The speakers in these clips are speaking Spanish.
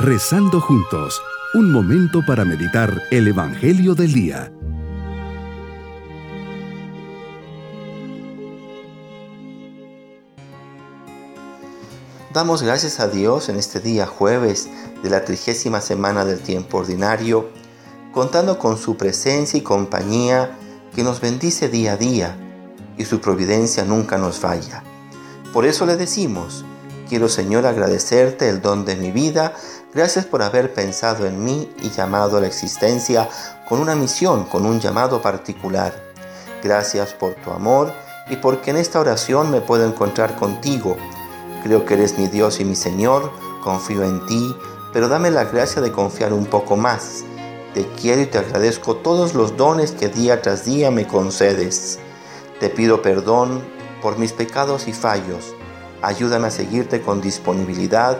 Rezando juntos, un momento para meditar el Evangelio del Día. Damos gracias a Dios en este día jueves de la trigésima semana del tiempo ordinario, contando con su presencia y compañía que nos bendice día a día y su providencia nunca nos falla. Por eso le decimos, quiero Señor agradecerte el don de mi vida, gracias por haber pensado en mí y llamado a la existencia con una misión, con un llamado particular. Gracias por tu amor y porque en esta oración me puedo encontrar contigo. Creo que eres mi Dios y mi Señor, confío en ti, pero dame la gracia de confiar un poco más. Te quiero y te agradezco todos los dones que día tras día me concedes. Te pido perdón por mis pecados y fallos. Ayúdame a seguirte con disponibilidad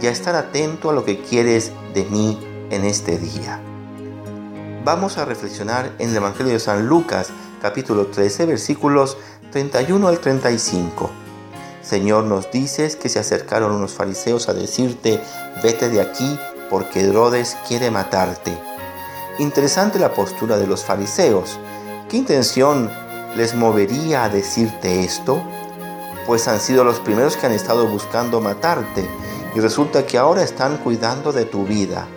y a estar atento a lo que quieres de mí en este día. Vamos a reflexionar en el Evangelio de San Lucas, capítulo 13, versículos 31 al 35. Señor, nos dices que se acercaron unos fariseos a decirte, vete de aquí porque Herodes quiere matarte. Interesante la postura de los fariseos. ¿Qué intención les movería a decirte esto? Pues han sido los primeros que han estado buscando matarte y resulta que ahora están cuidando de tu vida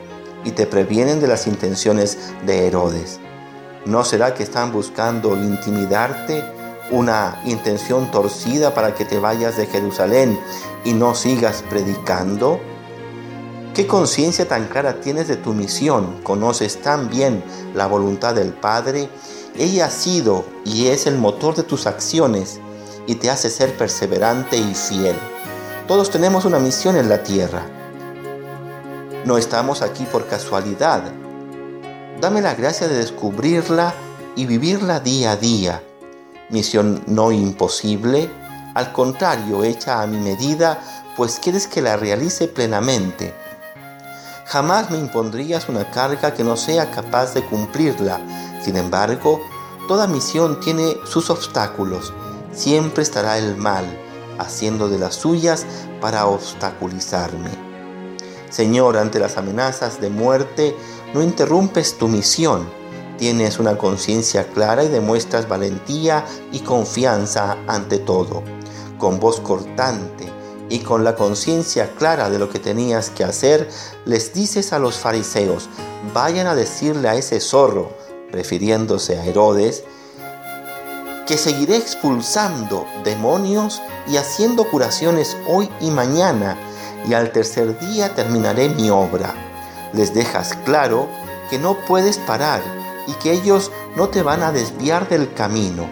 y te previenen de las intenciones de Herodes. ¿No será que están buscando intimidarte? Una intención torcida para que te vayas de Jerusalén y no sigas predicando? ¿Qué conciencia tan clara tienes de tu misión? ¿Conoces tan bien la voluntad del Padre? Ella ha sido y es el motor de tus acciones y te hace ser perseverante y fiel. Todos tenemos una misión en la tierra. No estamos aquí por casualidad. Dame la gracia de descubrirla y vivirla día a día. Misión no imposible, al contrario, hecha a mi medida, pues quieres que la realice plenamente. Jamás me impondrías una carga que no sea capaz de cumplirla. Sin embargo, toda misión tiene sus obstáculos. Siempre estará el mal, haciendo de las suyas para obstaculizarme. Señor, ante las amenazas de muerte, no interrumpes tu misión. Tienes una conciencia clara y demuestras valentía y confianza ante todo. Con voz cortante, y con la conciencia clara de lo que tenías que hacer, les dices a los fariseos, vayan a decirle a ese zorro, refiriéndose a Herodes, que seguiré expulsando demonios y haciendo curaciones hoy y mañana, y al tercer día terminaré mi obra. Les dejas claro que no puedes parar y que ellos no te van a desviar del camino.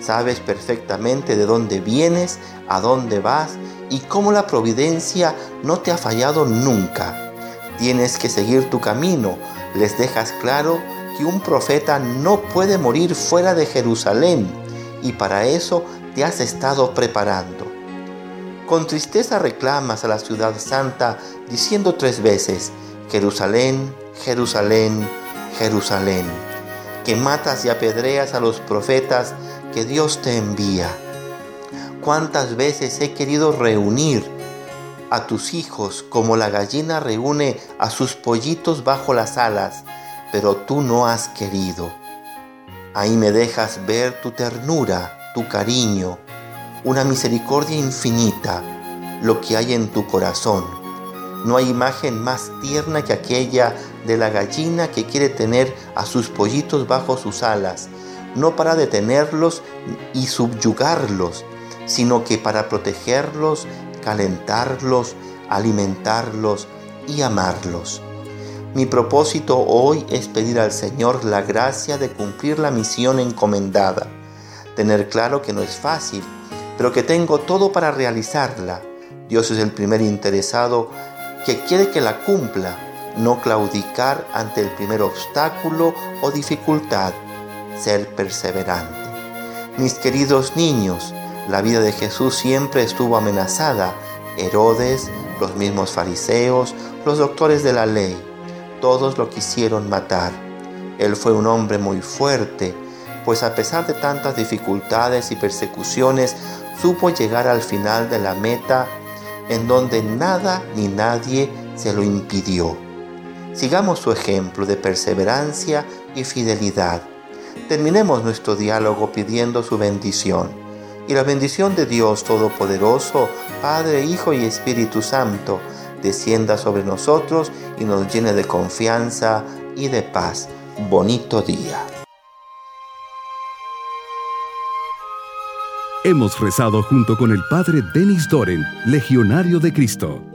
Sabes perfectamente de dónde vienes, a dónde vas y cómo la providencia no te ha fallado nunca. Tienes que seguir tu camino. Les dejas claro que un profeta no puede morir fuera de Jerusalén y para eso te has estado preparando. Con tristeza reclamas a la ciudad santa diciendo tres veces, Jerusalén, Jerusalén, Jerusalén, que matas y apedreas a los profetas que Dios te envía. ¿Cuántas veces he querido reunir a tus hijos como la gallina reúne a sus pollitos bajo las alas, pero tú no has querido? Ahí me dejas ver tu ternura, tu cariño, una misericordia infinita, lo que hay en tu corazón. No hay imagen más tierna que aquella de la gallina que quiere tener a sus pollitos bajo sus alas, no para detenerlos y subyugarlos, sino que para protegerlos, calentarlos, alimentarlos y amarlos. Mi propósito hoy es pedir al Señor la gracia de cumplir la misión encomendada, tener claro que no es fácil, pero que tengo todo para realizarla. Dios es el primer interesado que quiere que la cumpla, no claudicar ante el primer obstáculo o dificultad, ser perseverante. Mis queridos niños, la vida de Jesús siempre estuvo amenazada. Herodes, los mismos fariseos, los doctores de la ley, todos lo quisieron matar. Él fue un hombre muy fuerte, pues a pesar de tantas dificultades y persecuciones, supo llegar al final de la meta en donde nada ni nadie se lo impidió. Sigamos su ejemplo de perseverancia y fidelidad. Terminemos nuestro diálogo pidiendo su bendición. Y la bendición de Dios Todopoderoso, Padre, Hijo y Espíritu Santo, descienda sobre nosotros nos llene de confianza y de paz. Bonito día. Hemos rezado junto con el Padre Denis Doren, Legionario de Cristo.